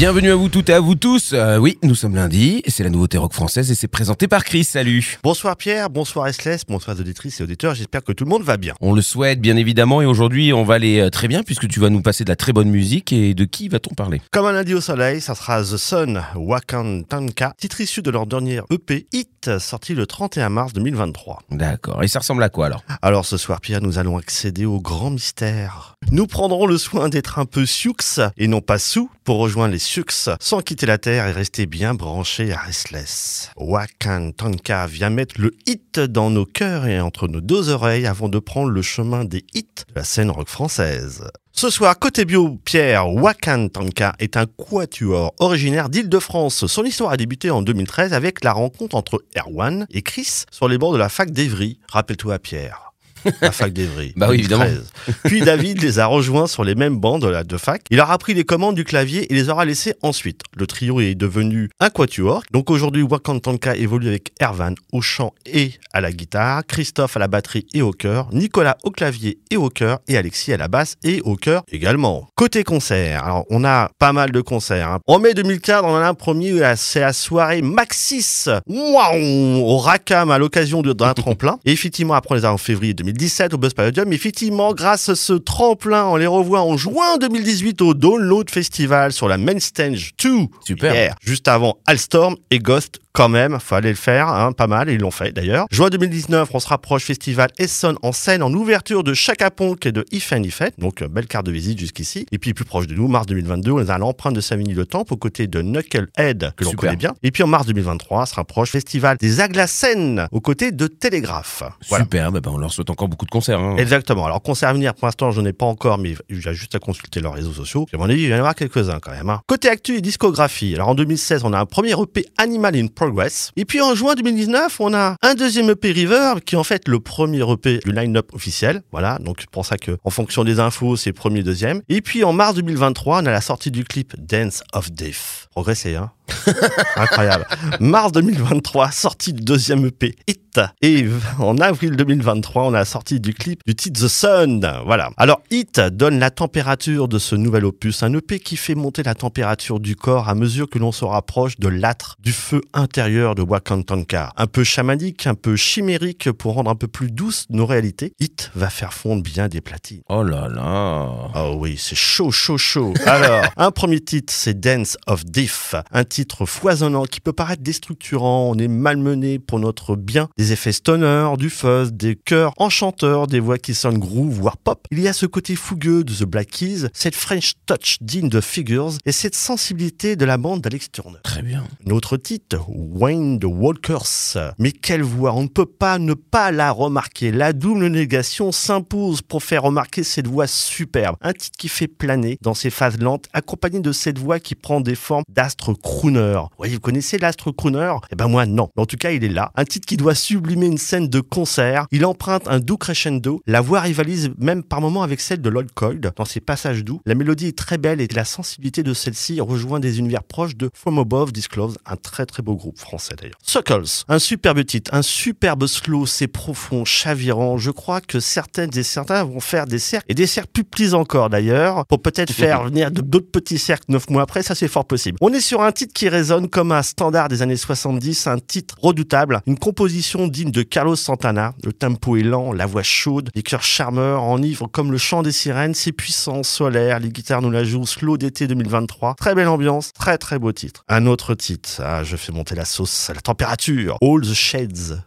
Bienvenue à vous toutes et à vous tous. Euh, oui, nous sommes lundi, c'est la nouveauté rock française et c'est présenté par Chris. Salut. Bonsoir Pierre, bonsoir Esles, bonsoir auditrices et auditeurs, j'espère que tout le monde va bien. On le souhaite bien évidemment et aujourd'hui on va aller euh, très bien puisque tu vas nous passer de la très bonne musique et de qui va-t-on parler? Comme un lundi au soleil, ça sera The Sun Wakantanka, titre issu de leur dernier EP Hit, sorti le 31 mars 2023. D'accord, et ça ressemble à quoi alors? Alors ce soir Pierre, nous allons accéder au grand mystère. Nous prendrons le soin d'être un peu sioux et non pas sous pour rejoindre les sans quitter la terre et rester bien branché à Restless. Wakantanka vient mettre le hit dans nos cœurs et entre nos deux oreilles avant de prendre le chemin des hits de la scène rock française. Ce soir, côté bio, Pierre Wakantanka est un quatuor originaire d'Île-de-France. Son histoire a débuté en 2013 avec la rencontre entre Erwan et Chris sur les bords de la fac d'Evry. Rappelle-toi Pierre la fac d'Evry. bah oui, évidemment. Puis David les a rejoints sur les mêmes bancs de la de fac. Il leur a pris les commandes du clavier et les aura laissés ensuite. Le trio est devenu un quatuor. Donc aujourd'hui, Wakantanka évolue avec Ervan au chant et à la guitare, Christophe à la batterie et au chœur, Nicolas au clavier et au chœur et Alexis à la basse et au chœur également. Côté concert, alors on a pas mal de concerts. Hein. En mai 2004, on en a un premier, c'est la soirée Maxis au Racam à l'occasion d'un tremplin. Et effectivement, après les a en février 2004, 2017 au Buzz Palladium. Effectivement, grâce à ce tremplin, on les revoit en juin 2018 au Download Festival sur la Main Stage 2. Super. juste avant Alstorm et Ghost quand même, fallait le faire, hein, pas mal, et ils l'ont fait d'ailleurs. Juin 2019, on se rapproche Festival Essonne en scène en ouverture de Chaka Ponk et de If and Ifet, donc belle carte de visite jusqu'ici. Et puis plus proche de nous, mars 2022, on est à l'empreinte de Savigny le Temple aux côtés de Knucklehead, que l'on connaît bien. Et puis en mars 2023, on se rapproche Festival des Aglacènes aux côtés de Télégraphe. Super, bah, bah, on leur souhaite encore beaucoup de concerts. Hein. Exactement. Alors concert à venir, pour l'instant, je n'ai pas encore, mais il y a juste à consulter leurs réseaux sociaux. À mon avis, il y en avoir quelques-uns quand même. Hein. Côté actu et discographie, alors en 2016, on a un premier EP Animal in Et puis en juin 2019, on a un deuxième EP River qui est en fait le premier EP du line-up officiel. Voilà, donc c'est pour ça que en fonction des infos, c'est premier, deuxième. Et puis en mars 2023, on a la sortie du clip Dance of Death. Progressé, hein Incroyable. Mars 2023, sortie du deuxième EP Hit. Et en avril 2023, on a la sortie du clip du titre The Sun. Voilà. Alors Hit donne la température de ce nouvel opus, un EP qui fait monter la température du corps à mesure que l'on se rapproche de l'âtre du feu intérieur de Wakantanka. Un peu chamanique, un peu chimérique pour rendre un peu plus douce nos réalités. Hit va faire fondre bien des platines. Oh là là. Oh oui, c'est chaud, chaud, chaud. Alors, un premier titre, c'est Dance of Diff. Un titre foisonnant qui peut paraître déstructurant, on est malmené pour notre bien, des effets stoner, du fuzz, des chœurs enchanteurs, des voix qui sonnent groove, voire pop. Il y a ce côté fougueux de The Black Keys, cette French touch digne de Figures et cette sensibilité de la bande d'Alex Turner. Très bien. Notre titre, Wayne the Walkers. Mais quelle voix, on ne peut pas ne pas la remarquer. La double négation s'impose pour faire remarquer cette voix superbe. Un titre qui fait planer dans ses phases lentes, accompagné de cette voix qui prend des formes d'astre crooner oui, vous connaissez l'astre crooner? Eh ben moi non. Mais en tout cas, il est là. Un titre qui doit sublimer une scène de concert. Il emprunte un doux crescendo. La voix rivalise même par moments avec celle de Lloyd Cold dans ses passages doux. La mélodie est très belle et la sensibilité de celle-ci rejoint des univers proches de From Above Disclose, un très très beau groupe français d'ailleurs. Suckles, un superbe titre, un superbe slow, c'est profond, chavirant. Je crois que certaines et certains vont faire des cercles et des cercles plus petits encore d'ailleurs pour peut-être faire venir d'autres petits cercles neuf mois après. Ça c'est fort possible. On est sur un titre qui résonne comme un standard des années 70, un titre redoutable, une composition digne de Carlos Santana. Le tempo est lent, la voix chaude, les chœurs charmeurs enivrent comme le chant des sirènes, c'est puissant, solaire, les guitares nous la jouent, slow d'été 2023. Très belle ambiance, très très beau titre. Un autre titre, ah, je fais monter la sauce la température. All the Shades.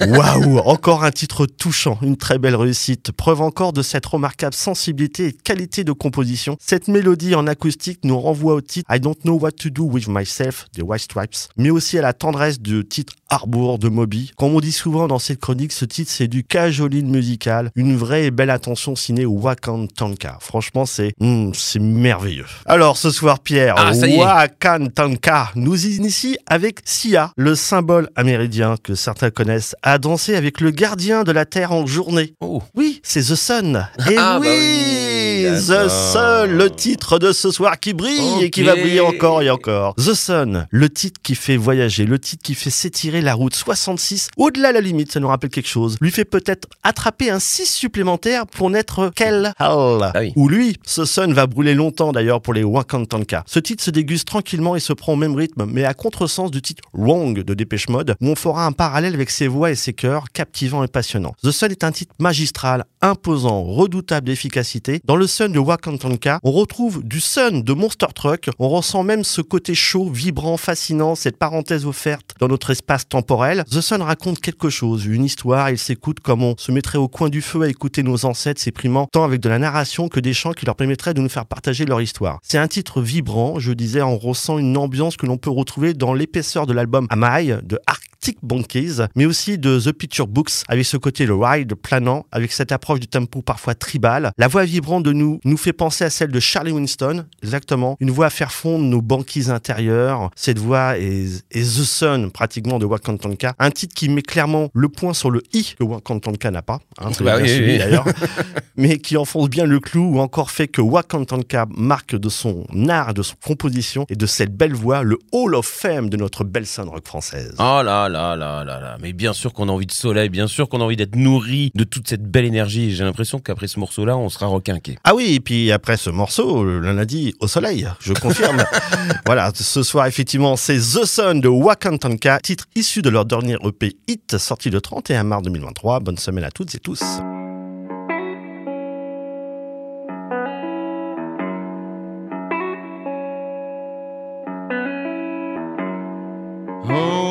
Waouh, encore un titre touchant, une très belle réussite, preuve encore de cette remarquable sensibilité et qualité de composition. Cette mélodie en acoustique nous renvoie au titre I Don't Know What to Do With Myself des White Stripes, mais aussi à la tendresse du titre Harbour de Moby. Comme on dit souvent dans cette chronique, ce titre c'est du cajoline musical, une vraie et belle attention ciné Wakantanka. Franchement, c'est hmm, c'est merveilleux. Alors ce soir, Pierre, ah, Wakantanka nous initie avec Sia, le symbole amérindien que certains connaissent, à danser avec le gardien de la Terre en journée. Oh. Oui, c'est The Sun. Et Ah, bah oui The. Sun, le titre de ce soir qui brille et qui va briller encore et encore. The Sun, le titre qui fait voyager, le titre qui fait s'étirer la route 66, au-delà de la limite, ça nous rappelle quelque chose, lui fait peut-être attraper un 6 supplémentaire pour n'être qu'elle. Ah oui. Ou lui, ce Sun va brûler longtemps d'ailleurs pour les Wakantanka. Ce titre se déguste tranquillement et se prend au même rythme, mais à contresens du titre Wrong de Dépêche Mode, où on fera un parallèle avec ses voix et ses chœurs captivants et passionnants. The Sun est un titre magistral, imposant, redoutable d'efficacité. Dans le Sun de Wakantanka, on retrouve du Sun de Monster Truck, on ressent même ce côté chaud, vibrant, fascinant, cette parenthèse offerte dans notre espace temporel. The Sun raconte quelque chose, une histoire, il s'écoute comme on se mettrait au coin du feu à écouter nos ancêtres s'éprimant tant avec de la narration que des chants qui leur permettraient de nous faire partager leur histoire. C'est un titre vibrant, je disais, on ressent une ambiance que l'on peut retrouver dans l'épaisseur de l'album Amai de Monkeys, mais aussi de The Picture Books, avec ce côté le ride planant, avec cette approche du tempo parfois tribal. La voix vibrante de nous nous fait penser à celle de Charlie Winston, exactement. Une voix à faire fondre nos banquises intérieures. Cette voix est, est The Sun, pratiquement, de Wakantanka. Un titre qui met clairement le point sur le i que Wakantanka n'a pas. Hein, c'est Bah bien oui, suivi, oui. d'ailleurs. mais qui enfonce bien le clou ou encore fait que Wakantanka marque de son art, de son composition et de cette belle voix le Hall of Fame de notre belle scène rock française. Oh là là là là là, mais bien sûr qu'on a envie de soleil, bien sûr qu'on a envie d'être nourri de toute cette belle énergie. J'ai l'impression qu'après ce morceau-là, on sera requinqué. Ah oui, et puis après ce morceau, le lundi au soleil, je confirme. voilà, ce soir effectivement, c'est The Sun de Wakantanka, titre issu de leur dernier EP Hit, sorti le 31 mars 2023. Bonne semaine à toutes et tous. Oh,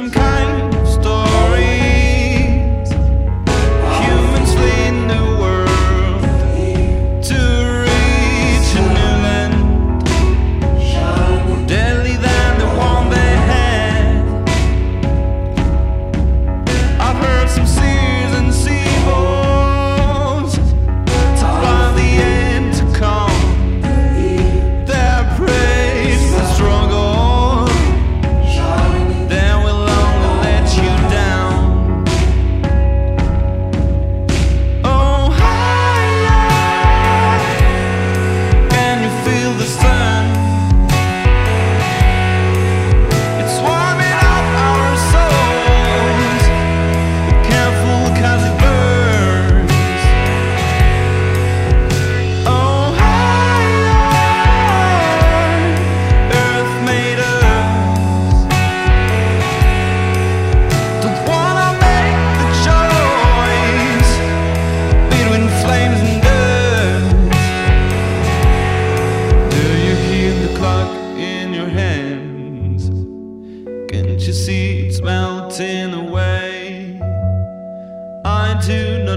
some kind of stories.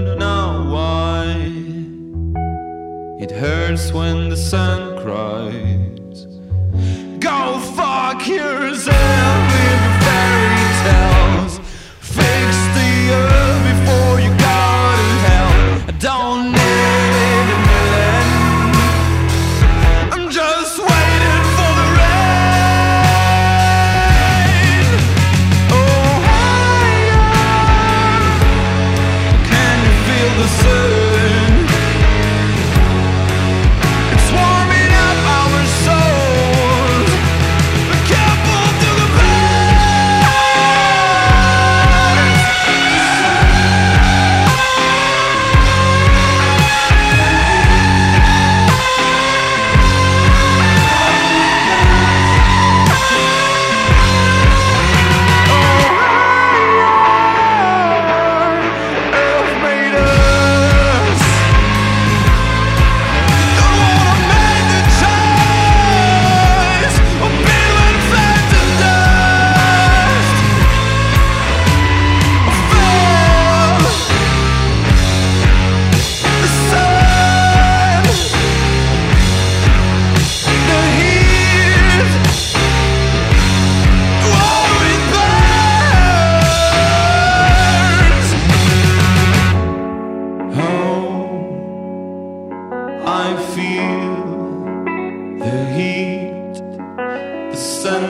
Do not know why. It hurts when the sun cries. Go fuck yourself